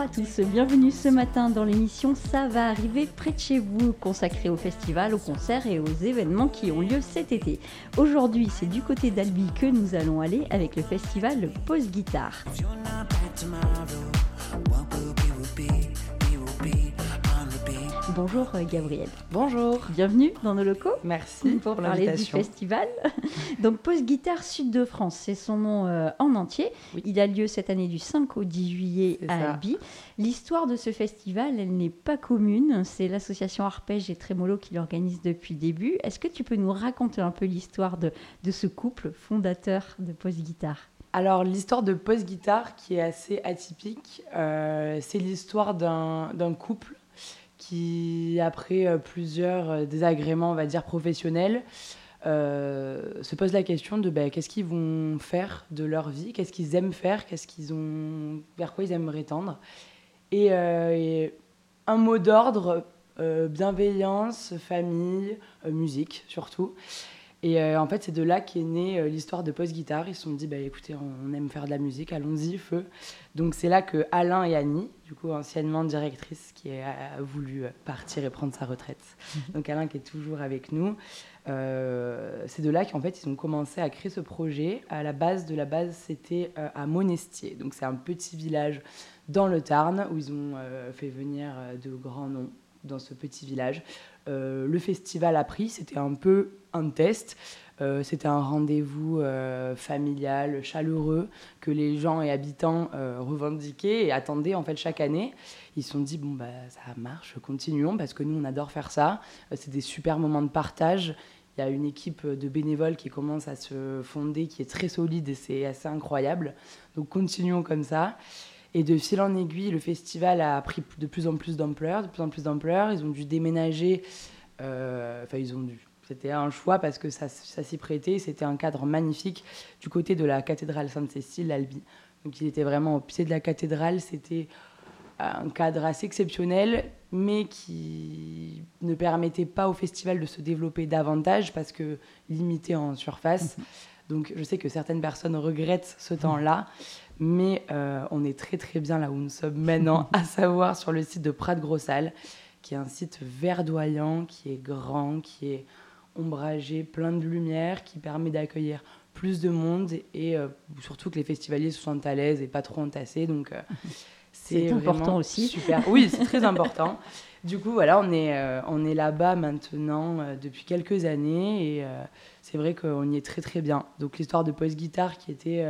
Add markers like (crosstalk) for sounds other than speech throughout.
Bonjour à tous, bienvenue ce matin dans l'émission Ça va arriver près de chez vous, consacrée au festival, aux concerts et aux événements qui ont lieu cet été. Aujourd'hui, c'est du côté d'Albi que nous allons aller avec le festival Pause Guitare. Bonjour euh, Gabriel. Bonjour. Bienvenue dans nos locaux. Merci pour, parler du festival. (laughs) Donc Pause Guitare Sud de France, c'est son nom euh, en entier. Il a lieu cette année du 5 au 10 juillet à Albi. L'histoire de ce festival, elle n'est pas commune. C'est l'association Arpège et Trémolo qui l'organise depuis le début. Est-ce que tu peux nous raconter un peu l'histoire de, de ce couple fondateur de Pause Guitare? Alors l'histoire de Pause Guitare qui est assez atypique, euh, c'est l'histoire d'un couple qui, après euh, plusieurs euh, désagréments, on va dire, professionnels, euh, se pose la question de ben, qu'est-ce qu'ils vont faire de leur vie, qu'est-ce qu'ils aiment faire, qu'est-ce qu'ils ont, vers quoi ils aimeraient tendre? Et, un mot d'ordre, bienveillance, famille, musique surtout. Et en fait, c'est de là qu'est née l'histoire de Post Guitare. Ils se sont dit, bah, écoutez, on aime faire de la musique, allons-y, feu. Donc c'est là que Alain et Annie, du coup anciennement directrice, qui a voulu partir et prendre sa retraite, mhm. donc Alain qui est toujours avec nous, euh, c'est de là qu'en fait ils ont commencé à créer ce projet. À la base de la base, c'était euh, à Monestier, donc c'est un petit village dans le Tarn où ils ont euh, fait venir de grands noms dans ce petit village. le festival a pris, c'était un peu un test. Euh, c'était un rendez-vous euh, familial, chaleureux, que les gens et habitants euh, revendiquaient et attendaient en fait chaque année. Ils se sont dit, bon, bah, ça marche, continuons, parce que nous, on adore faire ça. c'est des super moments de partage. Il y a une équipe de bénévoles qui commence à se fonder, qui est très solide et c'est assez incroyable. Donc continuons comme ça. Et de fil en aiguille, le festival a pris de plus en plus d'ampleur, de plus en plus d'ampleur. Ils ont dû déménager, enfin ils ont dû, c'était un choix parce que ça, s'y prêtait. C'était un cadre magnifique du côté de la cathédrale Sainte-Cécile, l'Albi. Donc il était vraiment au pied de la cathédrale. C'était un cadre assez exceptionnel, mais qui ne permettait pas au festival de se développer davantage parce que limité en surface. (laughs) Donc je sais que certaines personnes regrettent ce temps-là, mais euh, on est très très bien là où nous sommes maintenant, (laughs) à savoir sur le site de Prat-Grossal, qui est un site verdoyant, qui est grand, qui est ombragé, plein de lumière, qui permet d'accueillir plus de monde et euh, surtout que les festivaliers se sentent à l'aise et pas trop entassés. Donc euh, (laughs) c'est important aussi. Super. Oui, c'est très (laughs) important. Du coup, voilà, on est, euh, on est là-bas maintenant depuis quelques années et c'est vrai qu'on y est très très bien. Donc l'histoire de Post Guitare qui était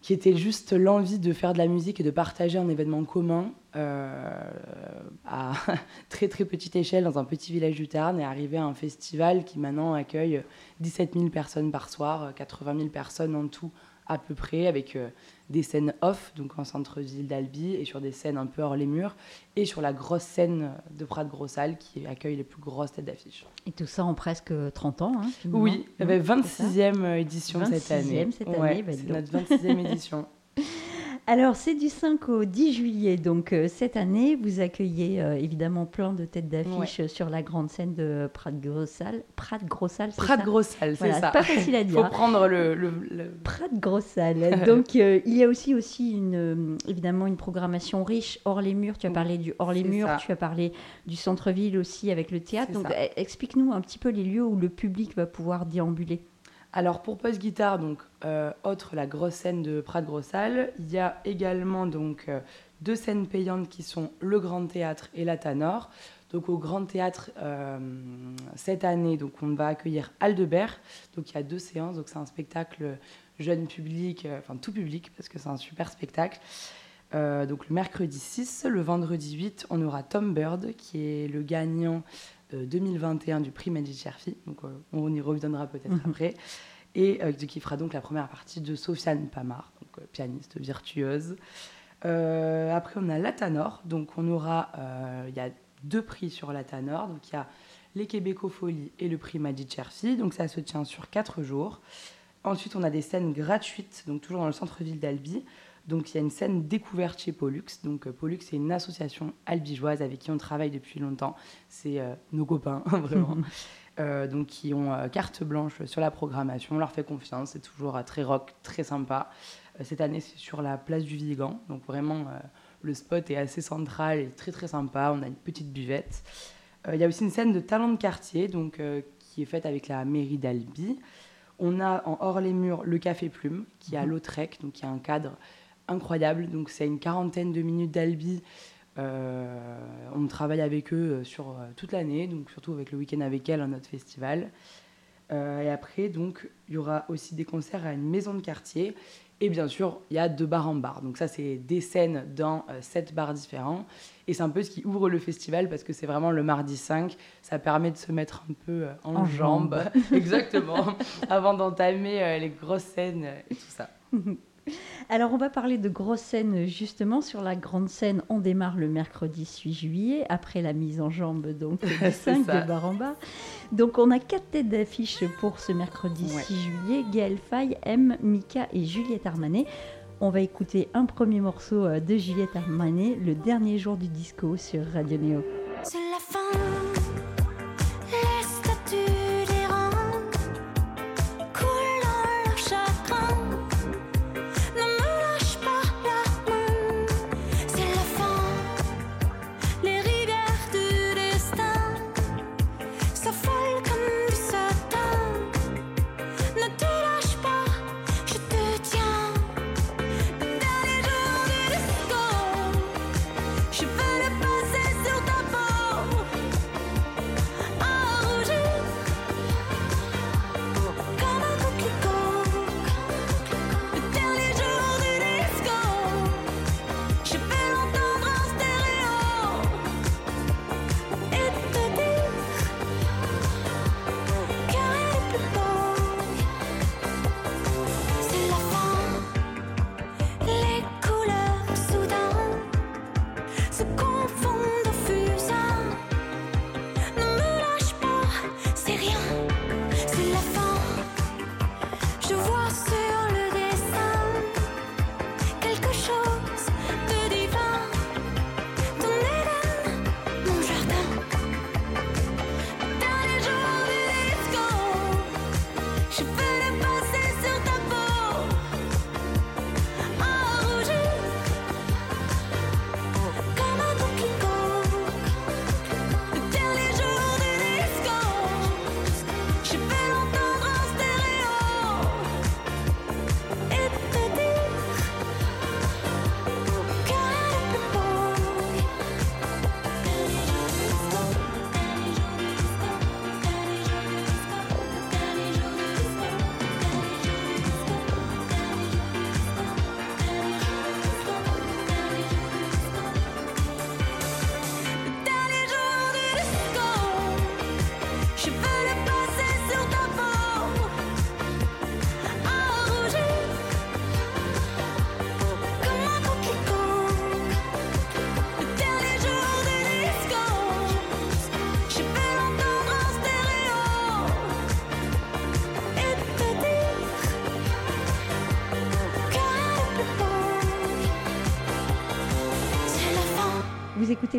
qui était juste l'envie de faire de la musique et de partager un événement commun euh, à (laughs) très très petite échelle dans un petit village du Tarn et arriver à un festival qui maintenant accueille 17 000 personnes par soir, 80 000 personnes en tout à peu près, avec euh, des scènes off, donc en centre-ville d'Albi, et sur des scènes un peu hors les murs, et sur la grosse scène de Prat Grossal qui accueille les plus grosses têtes d'affiche. Et tout ça en presque 30 ans hein, Oui, il y avait 26e édition cette année. cette année. Bah, c'est notre 26e édition. (laughs) Alors, c'est du 5 au 10 juillet. Donc, euh, cette année, vous accueillez euh, évidemment plein de têtes d'affiche sur la grande scène de Prat-Grossal. Prat-Grossal, c'est Prat-Grossal, c'est ça. Pas facile à (laughs) dire. Il faut prendre le. le, Prat-Grossal. (laughs) Donc, euh, il y a aussi, aussi une, évidemment une programmation riche hors les murs. Tu as parlé du hors les murs, tu as parlé du centre-ville aussi avec le théâtre. Donc, explique-nous un petit peu les lieux où le public va pouvoir déambuler. Alors pour Post Guitare, donc euh, autre la grosse scène de Prat Grossal, il y a également donc euh, deux scènes payantes qui sont le Grand Théâtre et la Tanor. Donc au Grand Théâtre euh, cette année, donc on va accueillir Aldebert. Donc il y a deux séances, donc c'est un spectacle jeune public, enfin tout public parce que c'est un super spectacle. donc le mercredi 6, le vendredi 8, on aura Tom Bird qui est le gagnant 2021 du prix Magic Cherfi. Donc euh, on y reviendra peut-être mhm. après. Et euh, qui fera donc la première partie de Sofiane Pamar, donc euh, pianiste virtueuse. après, on a la Tanor. Donc on aura, il y a deux prix sur la Tanor. Donc il y a les Québecofolies et le prix Magic Cherfi. Donc ça se tient sur quatre jours. Ensuite, on a des scènes gratuites, donc toujours dans le centre-ville d'Albi. Donc il y a une scène découverte chez Pollux. Donc euh, Pollux, c'est une association albigeoise avec qui on travaille depuis longtemps. C'est euh, nos copains, (laughs) vraiment. Euh, donc qui ont carte blanche sur la programmation. On leur fait confiance. C'est toujours très rock, très sympa. cette année, c'est sur la place du Vigan. Donc vraiment, le spot est assez central et très très sympa. On a une petite buvette. Il y a aussi une scène de talent de quartier, donc qui est faite avec la mairie d'Albi. On a en hors les murs le Café Plume, qui est à mhm. Lautrec, donc qui a un cadre incroyable. Donc c'est une quarantaine de minutes d'Albi. Euh, on travaille avec eux euh, sur euh, toute l'année, donc surtout avec le week-end avec elle, à notre festival. et après, donc, il y aura aussi des concerts à une maison de quartier. Et bien sûr, il y a deux bars en bar. Donc ça, c'est des scènes dans sept bars différents. Et c'est un peu ce qui ouvre le festival parce que c'est vraiment le mardi 5. Ça permet de se mettre un peu en, jambes. (laughs) Exactement. avant d'entamer les grosses scènes et tout ça. (laughs) Alors, on va parler de grosses scènes justement. Sur la grande scène, on démarre le mercredi 8 juillet, après la mise en jambe donc, (laughs) du 5 de bar en bar. Donc, on a quatre têtes d'affiche pour ce mercredi 6 juillet Gaël Faye, M, Mika et Juliette Armanet. On va écouter un premier morceau euh, de Juliette Armanet, le dernier jour du disco sur Radio Néo. C'est la fin.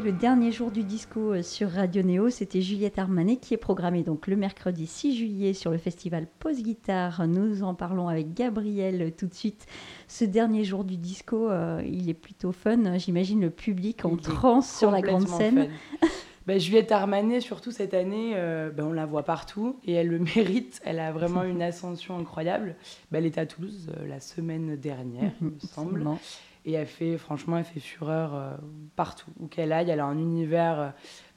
Le dernier jour du disco euh, sur Radio Néo. C'était Juliette Armanet qui est programmée donc le mercredi 6 juillet sur le festival Pause Guitare. Nous en parlons avec Gabriel euh, tout de suite. Ce dernier jour du disco, euh, il est plutôt fun. J'imagine le public en transe sur la grande scène. (laughs) Bah, Juliette Armanet, surtout cette année, bah, on la voit partout et elle le (laughs) mérite. Elle a vraiment une ascension incroyable. Bah, elle était à Toulouse la semaine dernière, il me (laughs) semble. Et elle fait, franchement, elle fait fureur euh, partout où qu'elle aille. Elle a un univers euh,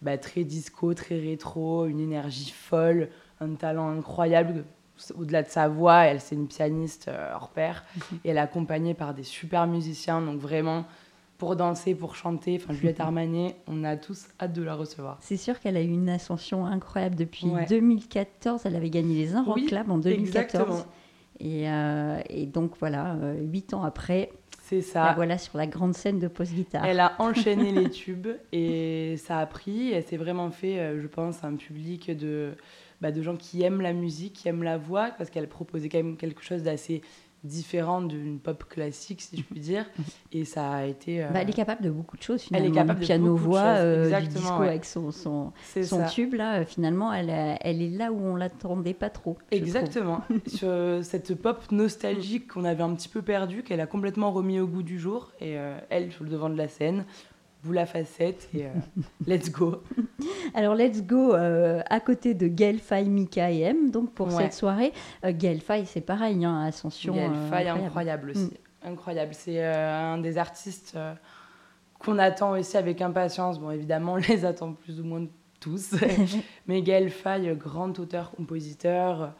bah, très disco, très rétro, une énergie folle, un talent incroyable. Au-delà de sa voix, elle c'est une pianiste euh, hors pair. Mhm. Et elle est accompagnée par des super musiciens. Donc vraiment, pour danser, pour chanter, enfin Juliette (laughs) Armanet, on a tous hâte de la recevoir. C'est sûr qu'elle a eu une ascension incroyable depuis 2014. Elle avait gagné les Un oui, Club en 2014. Et, et, donc voilà, huit ans après, c'est ça. voilà sur la grande scène de post-guitare. Elle a (laughs) enchaîné les tubes et ça a pris. Elle s'est vraiment fait, euh, je pense, un public de, bah, de gens qui aiment la musique, qui aiment la voix, parce qu'elle proposait quand même quelque chose d'assez différent d'une pop classique, si je puis dire. Et ça a été. Euh, bah, elle est capable de beaucoup de choses finalement. Elle est capable de piano-voix, euh, du disco avec son, son, son tube là. Euh, finalement, elle, elle est là où on l'attendait pas trop. Exactement. (laughs) Sur cette pop nostalgique qu'on avait un petit peu perdue, qu'elle a complètement remis au goût du jour. Et elle, sur le devant de la scène, vous la facette et (laughs) let's go. (laughs) Alors let's go à côté de Gaël Faye, Mika et M donc pour cette soirée. Euh, Gaël Faye c'est pareil, hein, Ascension. Gaël Faye incroyable, aussi. Mm. Incroyable. C'est un des artistes qu'on attend aussi avec impatience. Bon évidemment (laughs) on les attend plus ou moins tous. Mais Gaël Faye, grand auteur-compositeur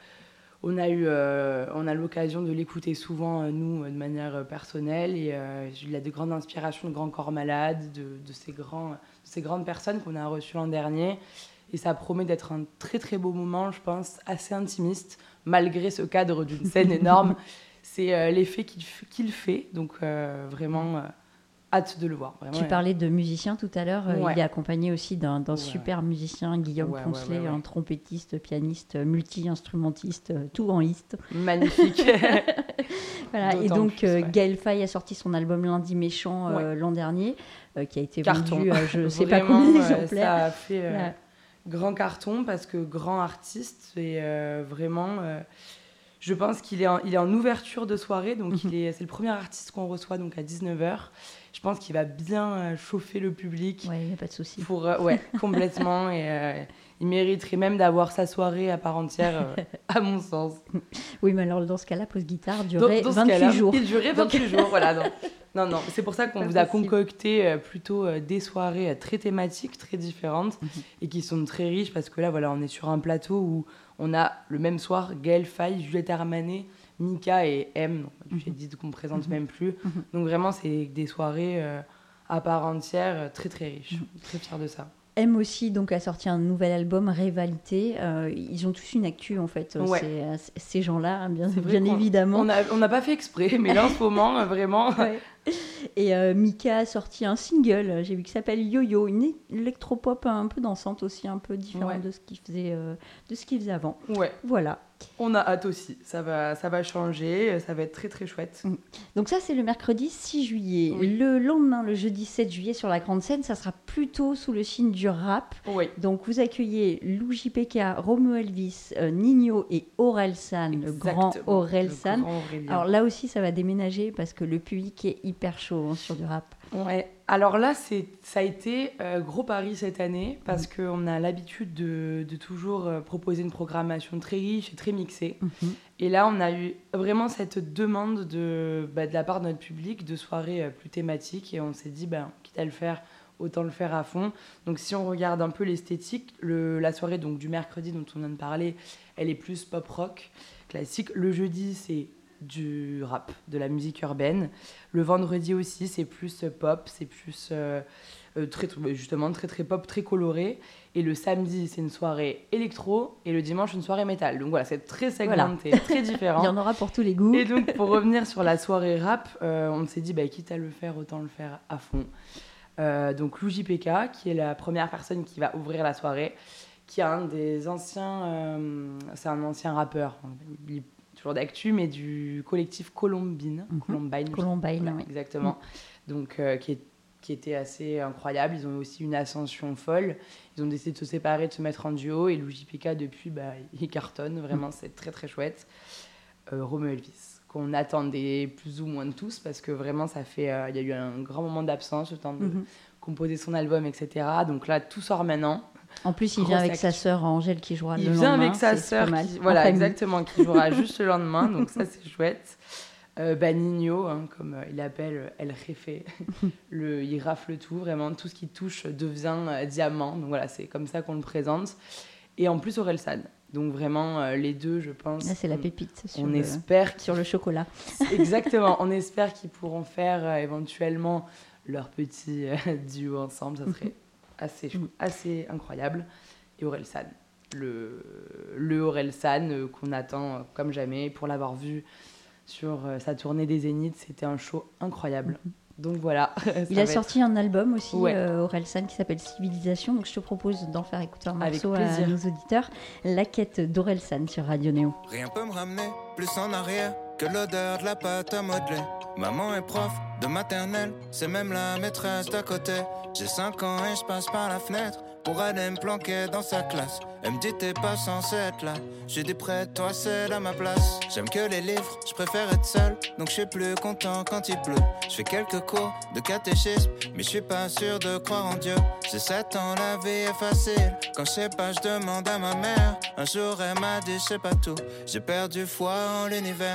on a eu euh, on a l'occasion de l'écouter souvent euh, nous de manière euh, personnelle. Et il a de grandes inspirations de grands corps malades de, ces grands ces grandes personnes qu'on a reçues l'an dernier. Et ça promet d'être un très très beau moment je pense assez intimiste malgré ce cadre d'une scène énorme. (laughs) C'est l'effet qu'il fait. Donc vraiment hâte de le voir. tu parlais de musicien tout à l'heure. Euh, il est accompagné aussi d'un super musicien, Guillaume Poncelet, un trompettiste, pianiste, multi-instrumentiste, euh, tout en ist. Magnifique. (laughs) (laughs) voilà. Et donc, euh, Gaël Faye a sorti son album Lundi Méchant l'an dernier, qui a été vendu, je ne (laughs) sais pas combien d'exemplaires. Ça a fait grand carton parce que grand artiste et vraiment je pense qu'il est, en, il est en ouverture de soirée, donc c'est le premier artiste qu'on reçoit donc à 19h. Je pense qu'il va bien euh, chauffer le public. Ouais, il n'y a pas de souci. Pour, euh, ouais, (laughs) complètement. Et euh, il mériterait même d'avoir sa soirée à part entière, (laughs) à mon sens. Oui, mais alors dans ce cas-là, pose guitare durait 28 jours. Il durait 28 jours, voilà. (laughs) Non, non, c'est pour ça qu'on vous a concocté plutôt des soirées très thématiques, très différentes mhm. et qui sont très riches parce que là, voilà, on est sur un plateau où on a le même soir Gaël Faye, Juliette Armanet, Mika et M, j'ai mhm. dit qu'on ne présente même plus. Mhm. Donc vraiment, c'est des soirées euh, à part entière, euh, très très riches. Mhm. Très fière de ça. M aussi donc a sorti un nouvel album Rivalité. Euh, ils ont tous une actu en fait. ces gens-là, hein, bien, évidemment. On n'a pas fait exprès, mais là en ce moment vraiment. (laughs) Et euh, Mika a sorti un single, j'ai vu qu'il s'appelle Yo-Yo, une électropop un peu dansante aussi, un peu différente de ce qu'il faisait, euh, de ce qu'il faisait avant. Ouais. Voilà. On a hâte aussi, ça va, ça va changer, ça va être très très chouette. Mm. Donc ça c'est le mercredi 6 juillet. Le lendemain, le jeudi 7 juillet sur la grande scène, ça sera plutôt sous le signe du rap. Oui. Donc vous accueillez Lou JPK, Romo Elvis, euh, Nino et Aurel San, le grand Aurel San. Alors là aussi ça va déménager parce que le public est hyper chaud hein, sur du rap. Ouais. Alors là, c'est, ça a été euh, gros pari cette année parce mm. qu'on a l'habitude de, de toujours euh, proposer une programmation très riche et très mixée. Mm-hmm. Et là, on a eu vraiment cette demande de, bah, de la part de notre public de soirées euh, plus thématiques et on s'est dit, ben, quitte à le faire, autant le faire à fond. Donc si on regarde un peu l'esthétique, le, la soirée donc, du mercredi dont on vient de parler, elle est plus pop rock classique. Le jeudi, c'est du rap, de la musique urbaine. Le vendredi aussi, c'est plus pop, c'est plus euh, euh, très, justement très très pop, très coloré. Et le samedi, c'est une soirée électro et le dimanche, une soirée métal. Donc voilà, c'est très segmenté, très (laughs) différent. Il y en aura pour tous les goûts. Et donc pour revenir sur la soirée rap, euh, on s'est dit, bah, quitte à le faire, autant le faire à fond. donc Lou JPK, qui est la première personne qui va ouvrir la soirée, qui est un des anciens, c'est un ancien rappeur. Il d'actu, mais du collectif Columbine. Mhm. Columbine. Columbine, Exactement. Donc, euh, qui, est, qui était assez incroyable. Ils ont aussi une ascension folle. Ils ont décidé de se séparer, de se mettre en duo. Et Lou JPK, depuis, bah, (laughs) il cartonne. Vraiment, c'est très, très chouette. Euh, Romeo Elvis, qu'on attendait plus ou moins de tous, parce que vraiment, ça fait. Euh, il y a eu un grand moment d'absence, le temps de mhm. composer son album, etc. Donc là, tout sort maintenant. En plus, il vient avec sa sœur Angèle qui jouera il le lendemain. Il vient avec sa sœur, voilà, exactement, qui jouera (laughs) juste le lendemain, donc ça c'est chouette. Euh, bah, Nino, hein, comme euh, il appelle El Jefe, (laughs) le, il rafle tout, vraiment, tout ce qui touche devient euh, diamant, donc voilà, c'est comme ça qu'on le présente. Et en plus, Orelsan. Donc vraiment, euh, les deux, je pense. Là, c'est la pépite. Sur on le, espère sur le chocolat. Exactement. on espère qu'ils pourront faire éventuellement leur petit (laughs) duo ensemble. Ça serait assez, mm. assez incroyable. Et Aurel San, le, le Aurel San euh, qu'on attend comme jamais. Pour l'avoir vu sur euh, sa tournée des Zéniths, c'était un show incroyable. Mm-hmm. Donc voilà. (laughs) Il a sorti un album aussi, euh, San, qui s'appelle Civilisation. Donc je te propose d'en faire écouter un morceau à nos auditeurs. La quête d'Orelsan sur Radio Néo. Rien peut me ramener plus en arrière que l'odeur de la pâte à modeler. Maman est prof de maternelle, c'est même la maîtresse d'à côté. J'ai 5 ans et je passe par la fenêtre pour aller me planquer dans sa classe. Elle me dit t'es pas censé être là. J'ai dit près toi c'est à ma place. J'aime que les livres, je préfère être seul. Donc je suis plus content quand il pleut. Je fais quelques cours de catéchisme, mais je suis pas sûr de croire en Dieu. J'ai 7 ans, la vie est facile. Quand je sais pas, je demande à ma mère. Un jour elle m'a dit je sais pas tout. J'ai perdu foi en l'univers.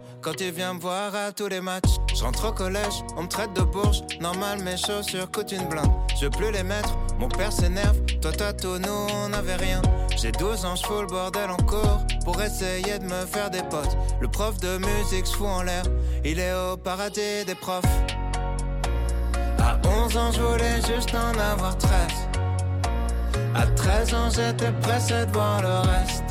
quand il vient me voir à tous les matchs. Je rentre au collège, on me traite de bourge. Normal, mes chaussures coûtent une blinde. Je veux plus les mettre, mon père s'énerve. Toi, toi, tout, nous, on n'avait rien. J'ai 12 ans, je fous le bordel en cours pour essayer de me faire des potes. Le prof de musique se fout en l'air, il est au paradis des profs. À 11 ans, je voulais juste en avoir 13. À 13 ans, j'étais pressé de voir le reste.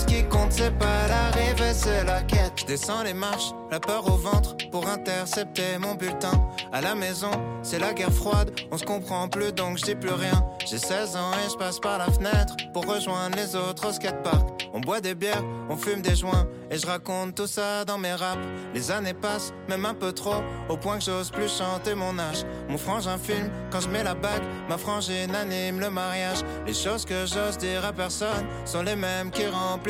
Ce qui compte, c'est pas l'arrivée, c'est la quête. Je descends les marches, la peur au ventre pour intercepter mon bulletin. À la maison, c'est la guerre froide, on se comprend plus donc je dis plus rien. J'ai 16 ans et je passe par la fenêtre pour rejoindre les autres au skatepark. On boit des bières, on fume des joints et je raconte tout ça dans mes raps. Les années passent, même un peu trop, au point que j'ose plus chanter mon âge. Mon frangin filme quand je mets la bague, ma frangine anime le mariage. Les choses que j'ose dire à personne sont les mêmes qui remplissent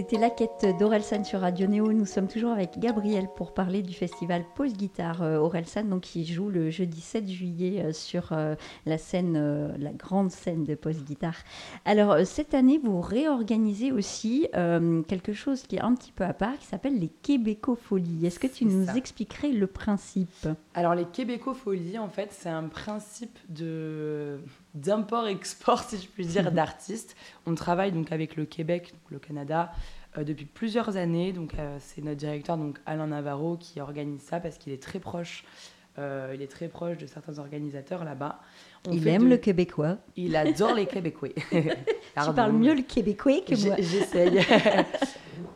C'était la quête d'Orelsan sur Radio Néo. Nous sommes toujours avec Gabriel pour parler du festival Pause Guitare euh, Orelsan, donc qui joue le jeudi 7 juillet euh, sur euh, la scène, la grande scène de Pause Guitare. Alors cette année, vous réorganisez aussi quelque chose qui est un petit peu à part, qui s'appelle les Québécofolies. Est-ce que tu nous expliquerais le principe? Alors les Québécofolies, en fait, c'est un principe de d'import-export, (laughs) si je puis dire, (laughs) d'artistes. On travaille donc avec le Québec, le Canada, euh, depuis plusieurs années. Donc, euh, c'est notre directeur, donc Alain Navarro, qui organise ça parce qu'il est très proche. Euh, il est très proche de certains organisateurs là-bas. il aime le québécois. Il adore les (laughs) Québécois. tu parles mieux le québécois que moi. J'essaye.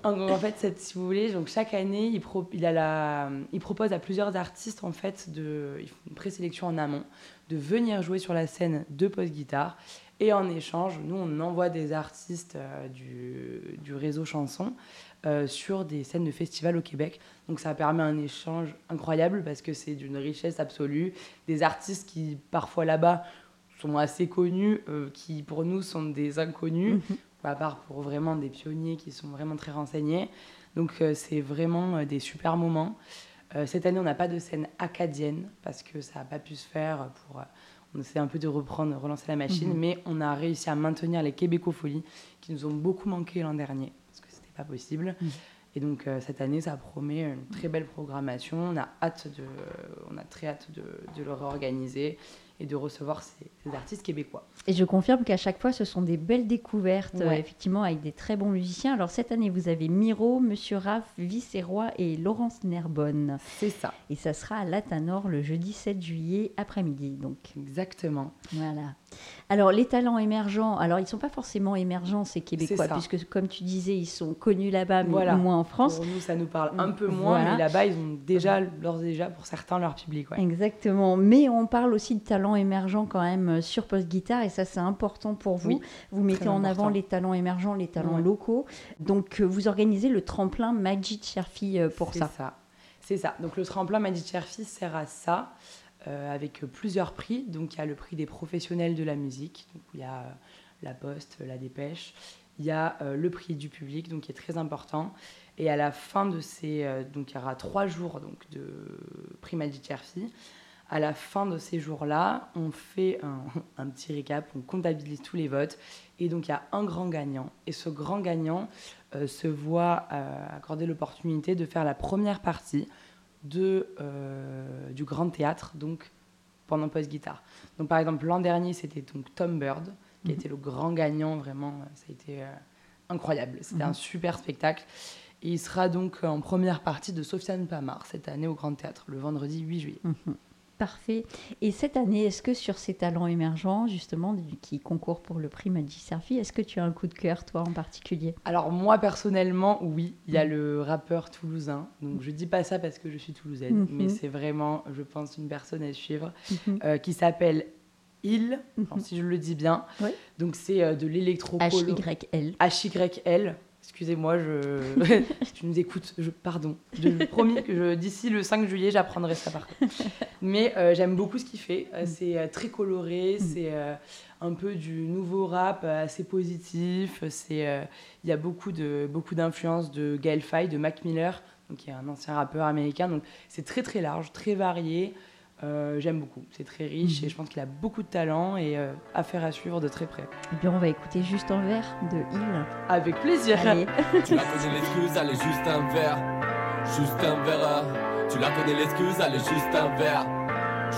en, fait, si vous voulez, donc chaque année, il, il, a la, il propose à plusieurs artistes en fait de, une présélection en amont, de venir jouer sur la scène de post-guitare. Et en échange, nous, on envoie des artistes euh, du, du, réseau chanson euh, sur des scènes de festival au Québec. Donc ça permet un échange incroyable parce que c'est d'une richesse absolue. Des artistes qui, parfois là-bas, sont assez connus, qui pour nous sont des inconnus, mhm. à part pour vraiment des pionniers qui sont vraiment très renseignés. Donc c'est vraiment des super moments. Cette année, on n'a pas de scène acadienne parce que ça n'a pas pu se faire pour on essaie un peu de reprendre, relancer la machine, mhm. mais on a réussi à maintenir les Québécofolies qui nous ont beaucoup manqué l'an dernier parce que c'était pas possible. Mhm. Et donc euh, cette année, ça promet une très belle programmation. On a hâte de, on a très hâte de, de le réorganiser et de recevoir ces, artistes québécois. Et je confirme qu'à chaque fois, ce sont des belles découvertes, euh, effectivement, avec des très bons musiciens. Alors cette année, vous avez Miro, Monsieur Raff, Vicéroy et Laurence Nerbonne. C'est ça. Et ça sera à Latanor le jeudi 7 juillet après-midi. Donc. Exactement. Voilà. Alors les talents émergents, alors ils ne sont pas forcément émergents, ces Québécois, puisque comme tu disais, ils sont connus là-bas, mais moins en France. Pour nous, ça nous parle un peu moins, mais là-bas, ils ont déjà, déjà, pour certains, leur public. Exactement. Mais on parle aussi de talents émergents quand même euh, sur Post Guitare et ça c'est important pour vous. vous mettez en avant les talents émergents, les talents locaux. Donc euh, vous organisez le tremplin Magic Cherfi euh, pour ça. ça. C'est ça. Donc le tremplin Magic Cherfi sert à ça. avec plusieurs prix. Donc il y a le prix des professionnels de la musique, donc il y a la Poste, la Dépêche, il y a le prix du public, donc qui est très important. Et à la fin de ces, donc il y aura trois jours donc de prix Magic Cherfi à la fin de ces jours-là, on fait (laughs) un, petit récap, on comptabilise tous les votes. Et donc, il y a un grand gagnant. Et ce grand gagnant euh, se voit euh, accorder l'opportunité de faire la première partie de, euh, du Grand Théâtre, donc pendant post-guitare. Donc, par exemple, l'an dernier, c'était donc Tom Bird, qui a mhm. été le grand gagnant. Vraiment, ça a été incroyable. C'était mhm. un super spectacle. Et il sera donc en première partie de Sofiane Pamar cette année au Grand Théâtre, le vendredi 8 juillet. Mhm. Parfait. Et cette année, est-ce que sur ces talents émergents, justement, qui concourent pour le prix Magic Serfi, est-ce que tu as un coup de cœur, toi, en particulier? Alors, moi, personnellement, oui. Il y a mm. le rappeur toulousain. Donc, je dis pas ça parce que je suis toulousaine, mm-hmm. mais c'est vraiment, je pense, une personne à suivre mm-hmm. euh, qui s'appelle Il, mm-hmm. si je le dis bien. Donc, c'est euh, de l'électro H-Y-L. H-Y-L. Excusez-moi, je... (laughs) tu nous écoutes, je... pardon. Je promis que d'ici le 5 juillet, j'apprendrai ça par contre. Mais euh, j'aime beaucoup ce qu'il fait. Euh, mm. C'est euh, très coloré, mm. c'est un peu du nouveau rap assez positif. C'est il y a beaucoup de beaucoup d'influences de Gaël Faye, de Mac Miller, donc qui est un ancien rappeur américain. Donc c'est très très large, très varié. Euh, j'aime beaucoup. C'est très riche et mhm. je pense qu'il a beaucoup de talent et euh, affaire à suivre de très près. Et bien, on va écouter juste un verre de Il. Avec plaisir. (laughs) tu la connais l'excuse, allez juste un verre. Juste un verre. Tu la connais l'excuse, allez juste un verre.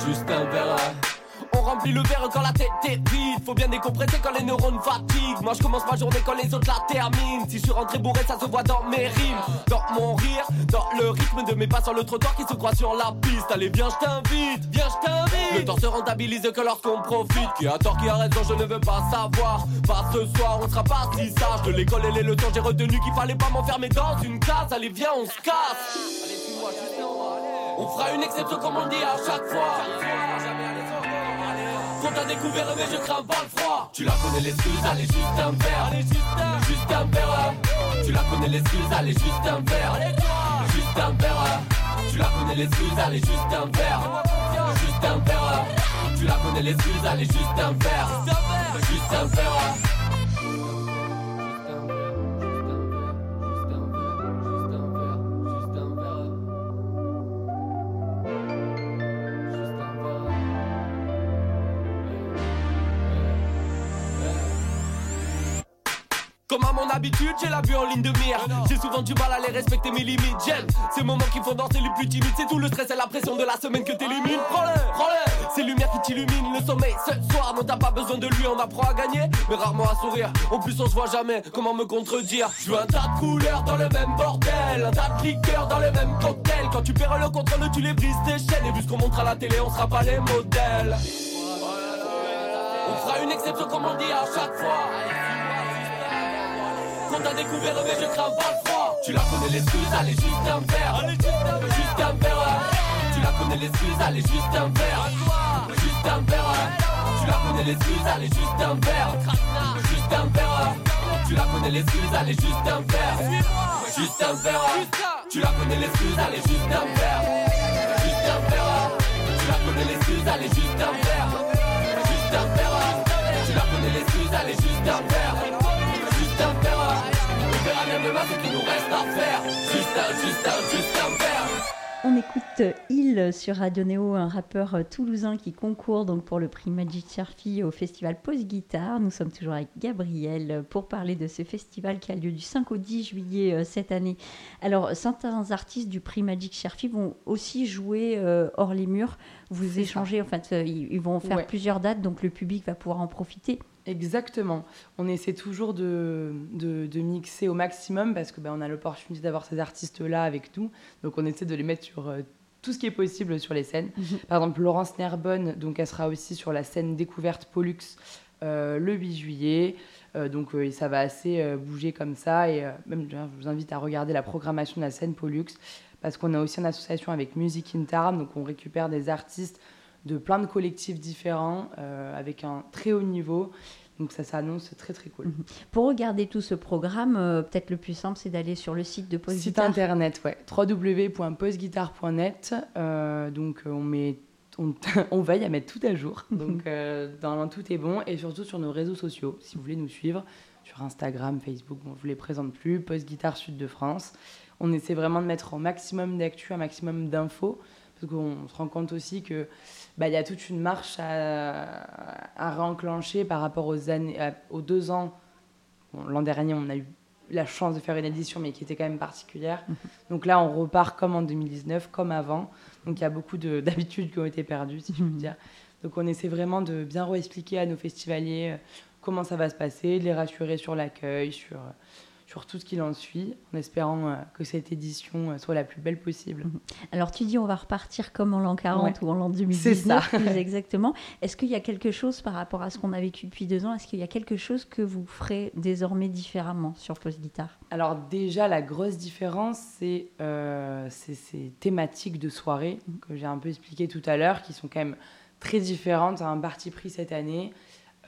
Juste un verre. On remplit le verre quand la tête est vide. Faut bien décompresser quand les neurones fatiguent. Moi je commence ma journée quand les autres la terminent. Si je suis rentré bourré, ça se voit dans mes rimes. Dans mon rire, dans le rythme de mes pas sur le trottoir qui se croient sur la piste. Allez, viens, je t'invite, viens, je t'invite. Le temps se rentabilise que lorsqu'on profite. Qui a tort, qui a raison, je ne veux pas savoir. Pas ce soir, on sera pas si sage. De l'école et les leçons, j'ai retenu qu'il fallait pas m'enfermer dans une case. Allez, viens, on se casse. Allez, suis-moi, On fera une exception comme on dit à chaque fois. Quand t'as découvert mais je crains pas le froid. Tu la connais l'excuse, allez juste un verre. Allez juste un, juste un verre Tu la connais l'excuse, allez juste un verre. Juste un verre Tu la connais l'excuse, allez juste un verre. Juste un verre Tu la connais l'excuse, allez juste un verre. Juste un verre Comme à mon habitude, j'ai la vue en ligne de mire. J'ai souvent du mal à les respecter mes limites. J'aime ces moments qui font danser les plus timides. C'est tout le stress et la pression de la semaine que t'élimines. Prends-le, prends-le. Ces lumières qui t'illuminent le sommeil. Ce soir, non, t'as pas besoin de lui, on apprend à gagner, mais rarement à sourire. En plus, on se voit jamais. Comment me contredire? Je veux un tas de couleurs dans le même bordel. Un tas de liqueurs dans le même cocktail. Quand tu perds le contrôle, tu les brises tes chaînes. Et vu ce qu'on montre à la télé, on sera pas les modèles. On fera une exception comme on dit à chaque fois quand t'as découvert mais je crains pas le froid. Tu la connais l'excuse, allez juste un verre. Juste un verre. Tu la connais l'excuse, allez juste un verre. Juste un verre Tu la connais l'excuse, allez juste un verre. Juste un verre Tu la connais l'excuse, allez juste un verre. Juste un verre Tu la connais l'excuse, allez juste un verre. Juste un verre Tu la connais l'excuse, allez juste un verre. Juste un verre juste un, juste un, juste un verre. On écoute Il sur Radio Néo, un rappeur toulousain qui concourt donc pour le prix Magic Sharpie au festival Pause Guitare. Nous sommes toujours avec Gabriel pour parler de ce festival qui a lieu du 5 au 10 juillet euh, cette année. Alors, certains artistes du prix Magic Sharpie vont aussi jouer euh, hors les murs. Vous échangez, en fait, euh, ils vont faire plusieurs dates, donc le public va pouvoir en profiter. Exactement. On essaie toujours de, de, mixer au maximum parce que ben, on a l'opportunité d'avoir ces artistes-là avec nous. Donc on essaie de les mettre sur euh, tout ce qui est possible sur les scènes. Mhm. Par exemple, Laurence Nerbonne, donc elle sera aussi sur la scène découverte Pollux euh, le 8 juillet. Euh, donc ça va assez bouger comme ça. Et même, je vous invite à regarder la programmation de la scène Pollux parce qu'on a aussi une association avec Music in. Donc on récupère des artistes de plein de collectifs différents euh, avec un très haut niveau. Donc ça s'annonce très très cool. Mhm. Pour regarder tout ce programme, euh, peut-être le plus simple, c'est d'aller sur le site de Post Site internet, ouais, www.postguitar.net. Euh, donc on met, on, (laughs) on, veille à mettre tout à jour. Mhm. Donc dans, tout est bon et surtout sur nos réseaux sociaux, si vous voulez nous suivre sur Instagram, Facebook, bon, je vous les présente plus, Post Guitar Sud de France. On essaie vraiment de mettre au maximum d'actu, un maximum d'infos parce qu'on se rend compte aussi que bah, y a toute une marche à, à réenclencher par rapport aux, années, aux deux ans. L'an dernier, on a eu la chance de faire une édition, mais qui était quand même particulière. Mhm. Donc là, on repart comme en 2019, comme avant. Donc il y a beaucoup d'habitudes qui ont été perdues, si je puis mhm. dire. Donc on essaie vraiment de bien réexpliquer à nos festivaliers euh, comment ça va se passer, de les rassurer sur l'accueil, sur sur tout ce qu'il en suit, en espérant euh, que cette édition euh, soit la plus belle possible. Mhm. Alors tu dis on va repartir comme en l'an 40 ou en l'an 2019, plus exactement. Est-ce qu'il y a quelque chose par rapport à ce qu'on a vécu depuis deux ans, est-ce qu'il y a quelque chose que vous ferez désormais différemment sur Post Guitare? Alors déjà la grosse différence c'est euh, ces thématiques de soirée mhm. que j'ai un peu expliqué tout à l'heure, qui sont quand même très différentes, à un parti pris cette année.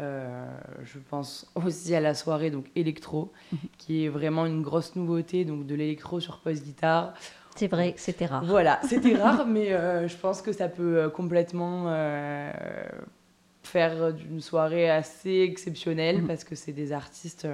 Euh, je pense aussi à la soirée donc électro, mhm. qui est vraiment une grosse nouveauté, donc de l'électro sur post guitare. C'est vrai, c'était rare. Voilà, c'était (laughs) rare, mais euh, je pense que ça peut euh, complètement faire d'une soirée assez exceptionnelle mhm. parce que c'est des artistes.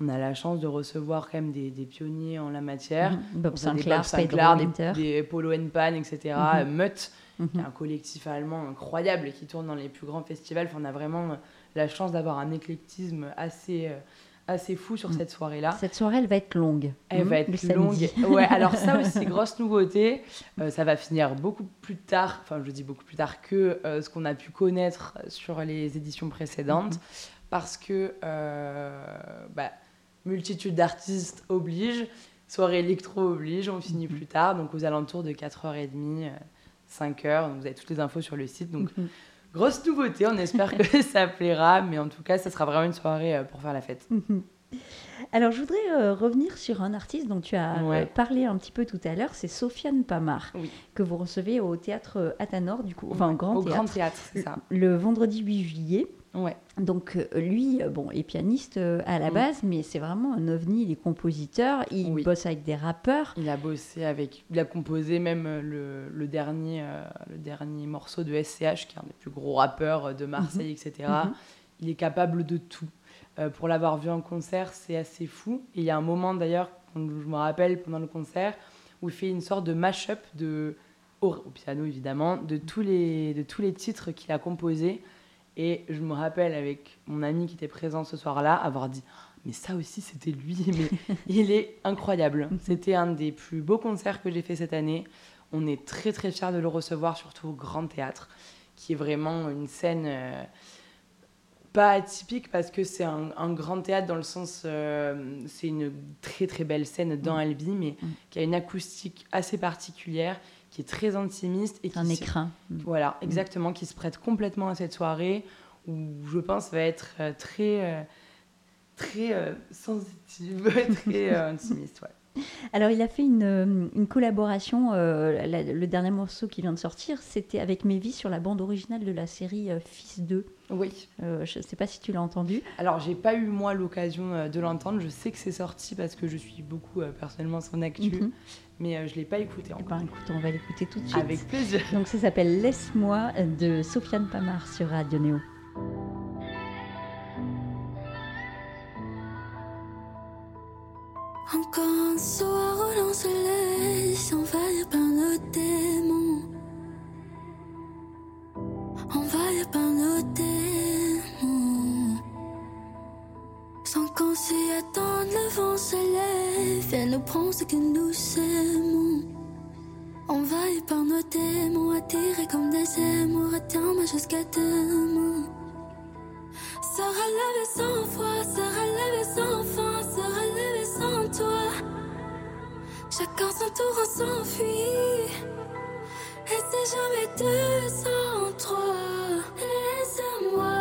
on a la chance de recevoir quand même des, pionniers en la matière. Mhm. Bob Sinclair, des, des, Polo Pan, etc. Mutt, qui est un collectif allemand incroyable qui tourne dans les plus grands festivals. Enfin, on a vraiment la chance d'avoir un éclectisme assez euh, assez fou sur mm. cette soirée-là. Cette soirée, elle va être longue. Elle va mm, être longue. (laughs) Ouais, alors ça aussi, grosse nouveauté. Euh, ça va finir beaucoup plus tard, enfin je dis beaucoup plus tard que euh, ce qu'on a pu connaître sur les éditions précédentes, mm-hmm. parce que bah, multitude d'artistes oblige, soirée électro oblige, on finit mm-hmm. plus tard, donc aux alentours de 4h30, 5h. vous avez toutes les infos sur le site. Donc mm-hmm. Grosse nouveauté, on espère que (laughs) ça plaira, mais en tout cas, ça sera vraiment une soirée euh, pour faire la fête. Alors, je voudrais euh, revenir sur un artiste dont tu as euh, parlé un petit peu tout à l'heure, c'est Sofiane Pamar, que vous recevez au théâtre Athanor, du coup, enfin au Grand au Grand Théâtre, c'est ça. Le vendredi 8 juillet. Ouais. Donc euh, lui, euh, bon, est pianiste euh, à la mm. base, mais c'est vraiment un ovni. Il est compositeur, il bosse avec des rappeurs. Il a bossé avec, il a composé même le, dernier, le dernier morceau de SCH, qui est un des plus gros rappeurs de Marseille, mm-hmm. etc. Mm-hmm. Il est capable de tout. pour l'avoir vu en concert, c'est assez fou. Et il y a un moment d'ailleurs, je me rappelle pendant le concert, où il fait une sorte de mash-up de au, au, piano évidemment, de tous les, de tous les titres qu'il a composés. Et je me rappelle avec mon ami qui était présent ce soir-là avoir dit mais ça aussi c'était lui (laughs) mais il est incroyable. C'était un des plus beaux concerts que j'ai fait cette année. On est très très fiers de le recevoir surtout au Grand Théâtre qui est vraiment une scène euh, pas atypique parce que c'est un, grand théâtre dans le sens euh, c'est une très très belle scène dans. Albi mais mm. qui a une acoustique assez particulière qui est très intimiste et qui un écrin. Voilà, mm. exactement, qui se prête complètement à cette soirée où je pense va être euh, très euh, très euh, sensitive, (laughs) très intimiste, ouais. Alors, il a fait une, une collaboration. le dernier morceau qui vient de sortir, c'était avec Mévis sur la bande originale de la série Fils 2. Oui. je ne sais pas si tu l'as entendu. Alors, j'ai pas eu moi l'occasion de l'entendre. Je sais que c'est sorti parce que je suis beaucoup personnellement son actu. Mhm mais euh, je ne l'ai pas écouté encore. Eh ben, écoute, on va l'écouter tout de suite. Avec plaisir. Donc ça s'appelle Laisse-moi de Sofiane Pamar sur Radio Néo. Encore un soir où l'on se laisse envahir par nos démons. Envahir par nos démons. Sans qu'on s'y attende, le vent se lève et nous prend ce que nous aimons. Envahir par nos démons, attirés comme des émours, atteint jusqu'à demain. Se relever sans foi, se relever sans fin, se relever sans toi. Chacun son tour, on s'enfuit. Et c'est jamais deux sans trois. Laisse-moi,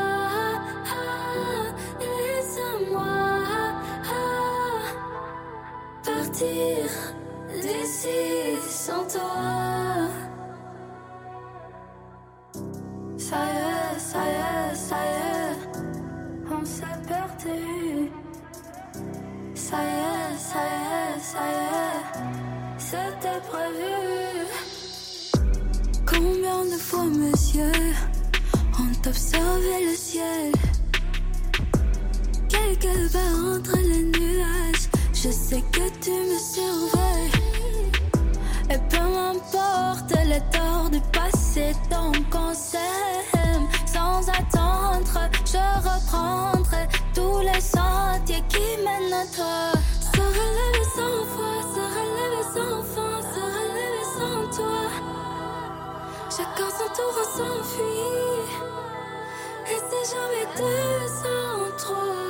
laisse-moi partir d'ici sans toi. De fois, monsieur, ont observé le ciel? Quelque part entre les nuages, je sais que tu me surveilles. Et peu m'importe les torts du passé, tant qu'on s'aime. Sans attendre, je reprendrai tous les sentiers qui mènent à toi. Sans Son tour, s'enfuit. Et c'est jamais deux sans trois.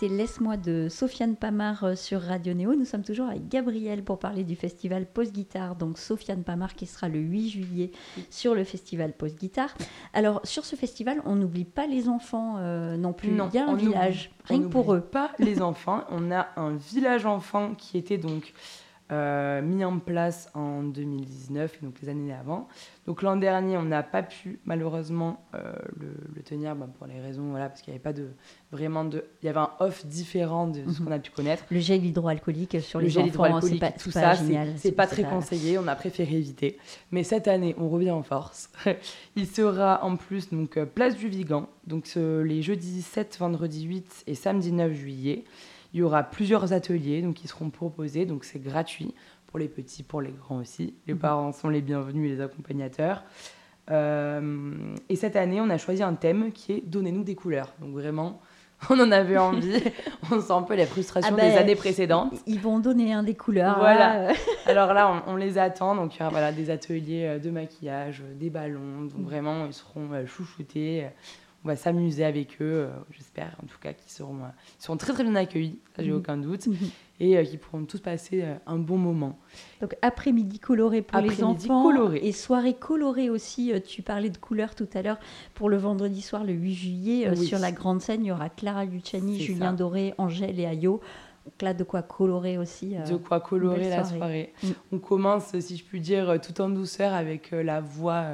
C'était Laisse-moi de Sofiane Pamar euh, sur Radio Néo. Nous sommes toujours avec Gabriel pour parler du festival Post Guitare. Donc Sofiane Pamar qui sera le 8 juillet sur le festival Post Guitare. Alors sur ce festival, on n'oublie pas les enfants euh, non plus. Non, Il y a un village, oublie- rien que pour eux. Pas les enfants. On a un village enfant qui était donc euh, mis en place en 2019, donc les années avant. Donc l'an dernier, on n'a pas pu malheureusement euh, le, le tenir bah, pour les raisons, voilà, parce qu'il n'y avait pas de vraiment de, il y avait un off différent de ce Mhm. qu'on a pu connaître. Le gel hydroalcoolique sur Le les gel enfants, c'est pas, tout pas ça, c'est- génial. c'est pas très conseillé, on a préféré éviter. Mais cette année, on revient en force. (laughs) Il sera en plus donc euh, place du Vigan, donc ce- les jeudis 7, vendredi 8 et samedi 9 juillet. Il y aura plusieurs ateliers donc qui seront proposés, donc c'est gratuit pour les petits, pour les grands aussi. Les Mhm. parents sont les bienvenus et les accompagnateurs. Euh, et cette année, on a choisi un thème qui est Donnez-nous des couleurs. Donc vraiment, (laughs) on en avait envie. (laughs) on sent un peu la frustration Ah ben, des années précédentes. Ils vont donner un des couleurs. Voilà. là. (laughs) Alors là, on, on les attend. Donc, il y aura voilà, des ateliers euh, de maquillage, euh, des ballons. Donc, Mm. vraiment, ils seront chouchoutés. On va s'amuser avec eux, euh, j'espère en tout cas qu'ils seront, euh, ils seront très très bien accueillis, ça j'ai Mhm. aucun doute, Mhm. et euh, qu'ils pourront tous passer un bon moment. Donc après-midi coloré pour les enfants coloré. et soirée colorée aussi. Tu parlais de couleurs tout à l'heure pour le vendredi soir le 8 juillet Oui. sur la grande scène. Il y aura Clara Luciani, Julien ça. Doré, Angèle et Ayo. Donc là de quoi colorer aussi. euh, de quoi colorer la soirée. Mm. On commence, si je puis dire, tout en douceur avec la voix,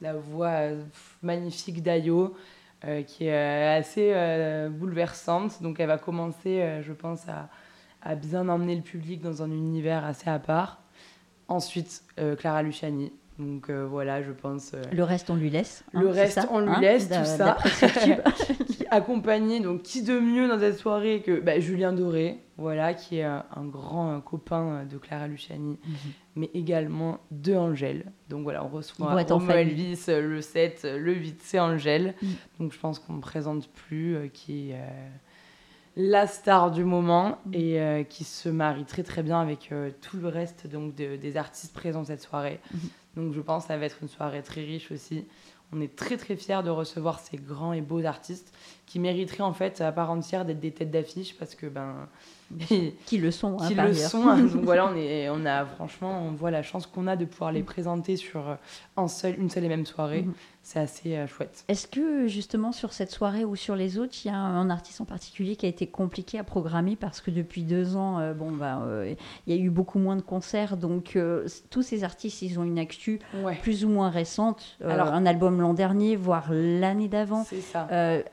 la voix euh, magnifique d'Ayo, euh, qui est euh, assez bouleversante. Donc elle va commencer, je pense, à, à bien emmener le public dans un univers assez à part. Ensuite, Clara Luciani, Donc euh, voilà, je pense. Euh, le reste, on lui laisse. Hein, le reste, on lui hein, laisse, tout ça. (laughs) (laughs) qui accompagné, donc qui de mieux dans cette soirée que bah, Julien Doré, voilà, qui est un, grand copain de Clara Luciani, mhm. mais également de Angèle. Donc voilà, on reçoit Romo Elvis le 7, le 8, c'est Angèle. Mhm. Donc je pense qu'on ne présente plus, qui est la star du moment mhm. et qui se marie très très bien avec tout le reste donc des artistes présents cette soirée. Donc je pense que ça va être une soirée très riche aussi. On est très très fiers de recevoir ces grands et beaux artistes qui mériteraient en fait à part entière d'être des têtes d'affiche parce que ben (laughs) qui le sont hein, qui le sont hein. (laughs) donc voilà on est on a franchement on voit la chance qu'on a de pouvoir les présenter sur un euh, seul une seule et même soirée. Mhm. c'est assez euh, chouette. Est-ce que justement sur cette soirée ou sur les autres il y a un, artiste en particulier qui a été compliqué à programmer parce que depuis deux ans euh, bon bah il y a eu beaucoup moins de concerts. Donc tous ces artistes ils ont une actu plus ou moins récente Alors, un album l'an dernier voire l'année d'avant. C'est ça.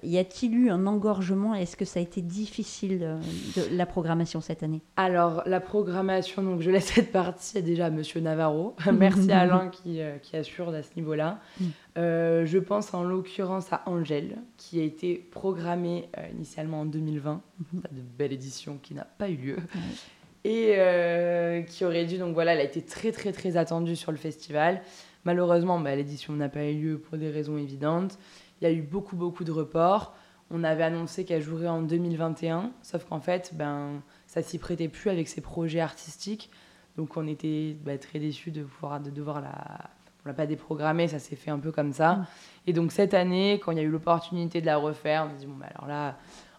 Y a-t-il eu un engorgement est-ce que ça a été difficile de la programmation cette année? Alors, la programmation, donc je laisse cette partie déjà à Monsieur Navarro. (laughs) Merci à Alain qui, euh, qui, assure à ce niveau-là. Mm. Euh, je pense en l'occurrence à Angèle, qui a été programmée euh, initialement en 2020, mm-hmm. de belle édition qui n'a pas eu lieu. Et qui aurait dû, donc voilà, elle a été très très très attendue sur le festival. Malheureusement, bah, l'édition n'a pas eu lieu pour des raisons évidentes. Il y a eu beaucoup beaucoup de reports. On avait annoncé qu'elle jouerait en 2021, sauf qu'en fait, ben, ça s'y prêtait plus avec ses projets artistiques. Donc on était bah, très déçus de, pouvoir, de devoir la... On l'a pas déprogrammée, ça s'est fait un peu comme ça. Mm. Et donc cette année, quand il y a eu l'opportunité de la refaire, on s'est dit, bon, bah, alors là,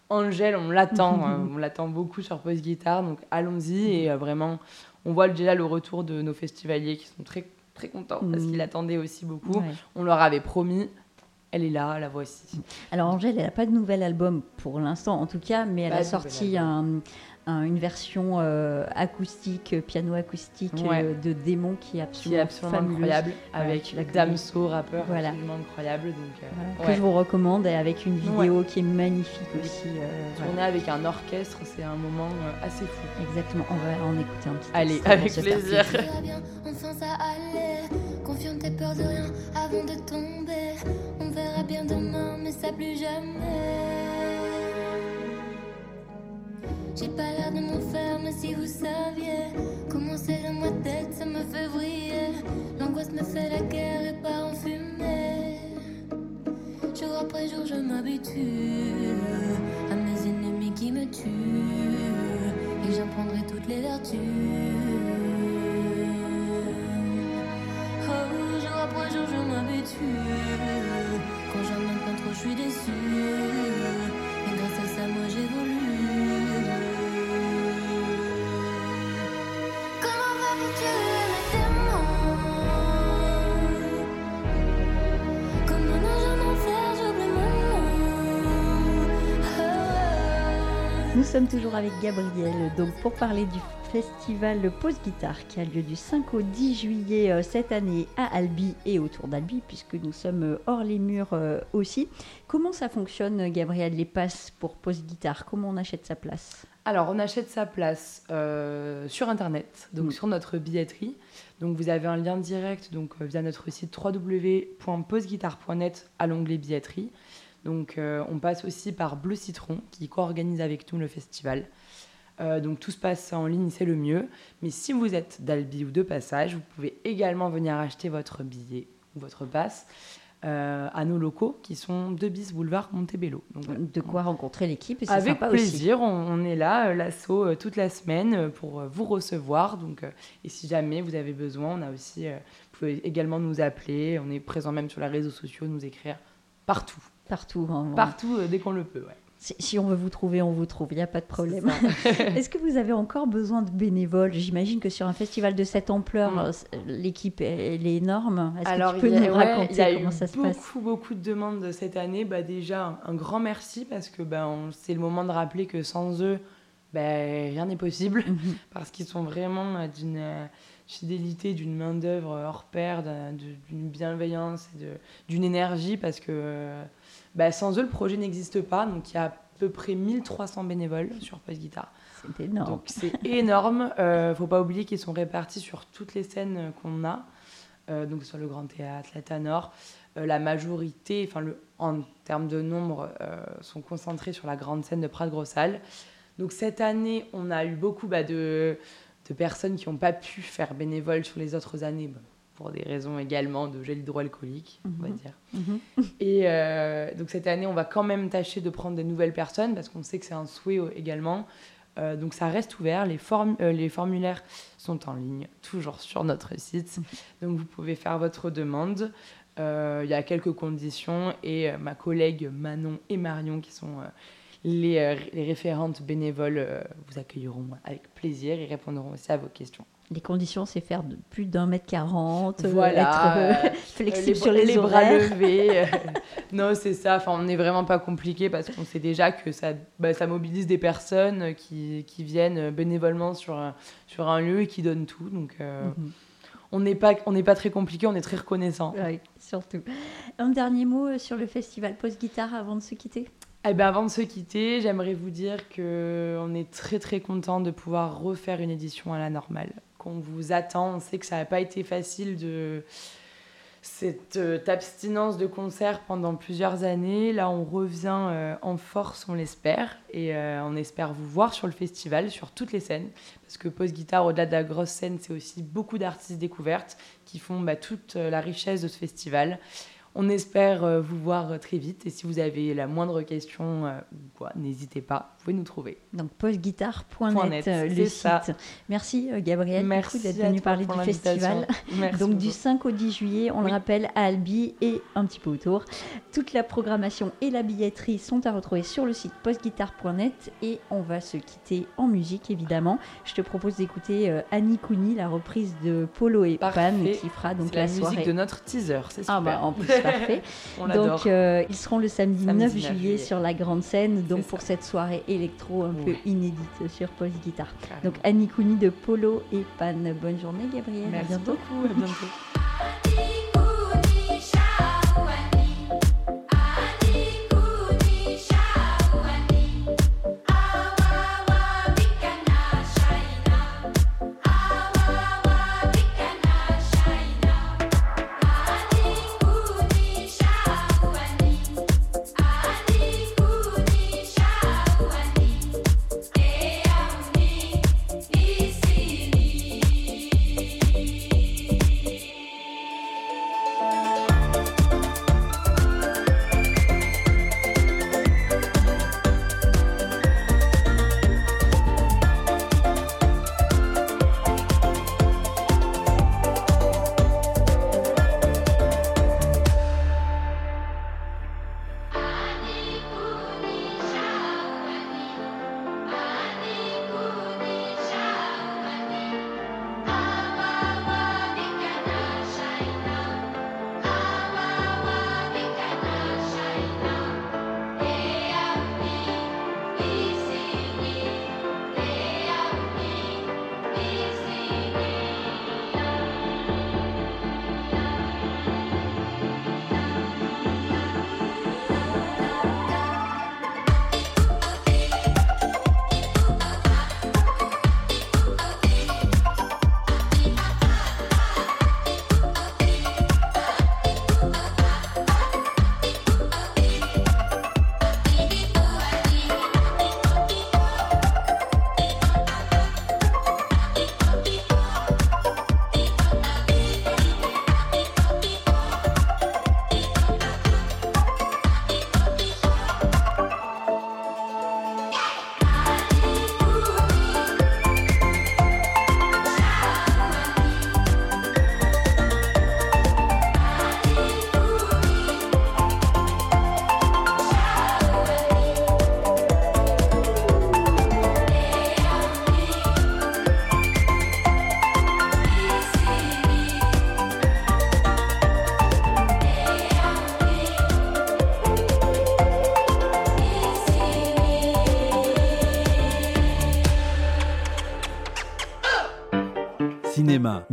Angèle, on l'attend, (laughs) hein. on l'attend beaucoup sur Post Guitare, donc allons-y. Et euh, vraiment, on voit déjà le retour de nos festivaliers qui sont très, très contents parce mm. qu'ils l'attendaient aussi beaucoup. On leur avait promis, elle est là, la voici. Alors Angèle, elle n'a pas de nouvel album pour l'instant en tout cas, mais elle a sorti une version euh, acoustique, piano acoustique euh, de Démon qui est absolument, incroyable, avec Damso, rappeur voilà. absolument incroyable. Donc, euh, Que je vous recommande, et avec une vidéo qui est magnifique aussi. On est avec un orchestre, c'est un moment assez fou. Exactement, on va en écouter un petit peu. Allez, avec plaisir. Confiante tes peur de rien avant de tomber. Verra bien demain, mais ça plus jamais. J'ai pas l'air de m'en faire, mais si vous saviez comment c'est dans ma tête, ça me fait vriller. L'angoisse me fait la guerre et part en fumée. Jour après jour, je m'habitue à mes ennemis qui me tuent. Et j'en prendrai toutes les vertus. Jour je m'habitue. Quand j'en pas trop, je suis déçue. Et grâce à ça, moi j'évolue. Nous sommes toujours avec Gabriel, donc pour parler du festival Pause Guitare qui a lieu du 5 au 10 juillet euh, cette année à Albi et autour d'Albi, puisque nous sommes euh, hors les murs euh, aussi. Comment ça fonctionne, Gabriel, les passes pour Pause Guitare? Comment on achète sa place? Alors, on achète sa place sur Internet, donc mm. sur notre billetterie. Donc, vous avez un lien direct donc, via notre site www.poseguitare.net à l'onglet billetterie. Donc, on passe aussi par Bleu Citron, qui co-organise avec nous le festival. Euh, donc tout se passe en ligne, c'est le mieux. Mais si vous êtes d'Albi ou de passage, vous pouvez également venir acheter votre billet ou votre passe euh, à nos locaux qui sont 2 bis boulevard Montebello. Donc, de quoi rencontrer l'équipe Avec plaisir, on, est là, euh, l'assaut, toute la semaine pour vous recevoir. Donc, et si jamais vous avez besoin, on a aussi, vous pouvez également nous appeler. On est présent même sur les réseaux sociaux, nous écrire partout. Partout. Hein, partout dès qu'on le peut. Ouais. Si, on veut vous trouver, on vous trouve, il n'y a pas de problème. (laughs) Est-ce que vous avez encore besoin de bénévoles? J'imagine que sur un festival de cette ampleur, mm. euh, l'équipe elle est énorme. Est-ce que tu peux nous raconter comment ça se passe? beaucoup, beaucoup de demandes cette année. Bah, déjà, un grand merci parce que ben, c'est le moment de rappeler que sans eux, ben, rien n'est possible. Mhm. (laughs) Parce qu'ils sont vraiment euh, d'une euh, fidélité, d'une main-d'œuvre hors pair, d'une bienveillance, d'une énergie parce que. Bah, sans eux, le projet n'existe pas. Donc, il y a à peu près 1300 bénévoles sur Post Guitare. C'est énorme. Donc, c'est énorme. Euh, faut pas oublier qu'ils sont répartis sur toutes les scènes qu'on a. donc sur le Grand Théâtre, la Tanor. la majorité, enfin en termes de nombre, sont concentrés sur la grande scène de Prat Grossal. Donc cette année, on a eu beaucoup bah, de, de, personnes qui n'ont pas pu faire bénévole sur les autres années. Bah, pour des raisons également de gel hydroalcoolique, on va mhm. dire. Mhm. Et euh, donc cette année, on va quand même tâcher de prendre des nouvelles personnes parce qu'on sait que c'est un souhait également. Euh, donc ça reste ouvert, les, euh, les, formulaires sont en ligne, toujours sur notre site. Mhm. Donc vous pouvez faire votre demande. Il y a quelques conditions et ma collègue Manon et Marion, qui sont les, les, référentes bénévoles, vous accueilleront avec plaisir et répondront aussi à vos questions. Les conditions, c'est faire de plus d'un mètre quarante, euh, être euh, (laughs) flexible sur les, les bras levés. (laughs) (laughs) non, c'est ça. Enfin, on n'est vraiment pas compliqué parce qu'on sait déjà que ça, bah, ça mobilise des personnes qui, qui, viennent bénévolement sur, sur un lieu et qui donnent tout. Donc, euh, mhm. on n'est pas, on pas très compliqué, on est très reconnaissant. Oui, surtout. Un dernier mot sur le festival Post Guitare avant de se quitter? Eh ben avant de se quitter, j'aimerais vous dire que on est très très content de pouvoir refaire une édition à la normale qu'on vous attend. On sait que ça n'a pas été facile de cette euh, abstinence de concert pendant plusieurs années. Là, on revient euh, en force, on l'espère, et euh, on espère vous voir sur le festival, sur toutes les scènes, parce que Post Guitare, au-delà de la grosse scène, c'est aussi beaucoup d'artistes découvertes qui font bah, toute la richesse de ce festival. On espère euh, vous voir euh, très vite et si vous avez la moindre question, euh, n'hésitez pas, vous pouvez nous trouver. Donc postguitare.net, le site. Merci Gabriel Merci d'être venu parler du festival. (laughs) Donc du 5 au 10 juillet, on le rappelle, à Albi et un petit peu autour. Toute la programmation et la billetterie sont à retrouver sur le site postguitare.net et on va se quitter en musique évidemment. Je te propose d'écouter Annie Couni, la reprise de Polo et Pan qui fera donc la, la musique de notre teaser, c'est super. Ah bah, en plus, parfait. (laughs) donc, euh, ils seront le samedi, 9, juillet, sur la grande scène, donc pour cette soirée électro un peu inédite sur Post Guitar. Donc Annie Kouni de Polo et Pan. Bonne journée, Gabriel. Merci à bientôt. beaucoup. À bientôt. (laughs)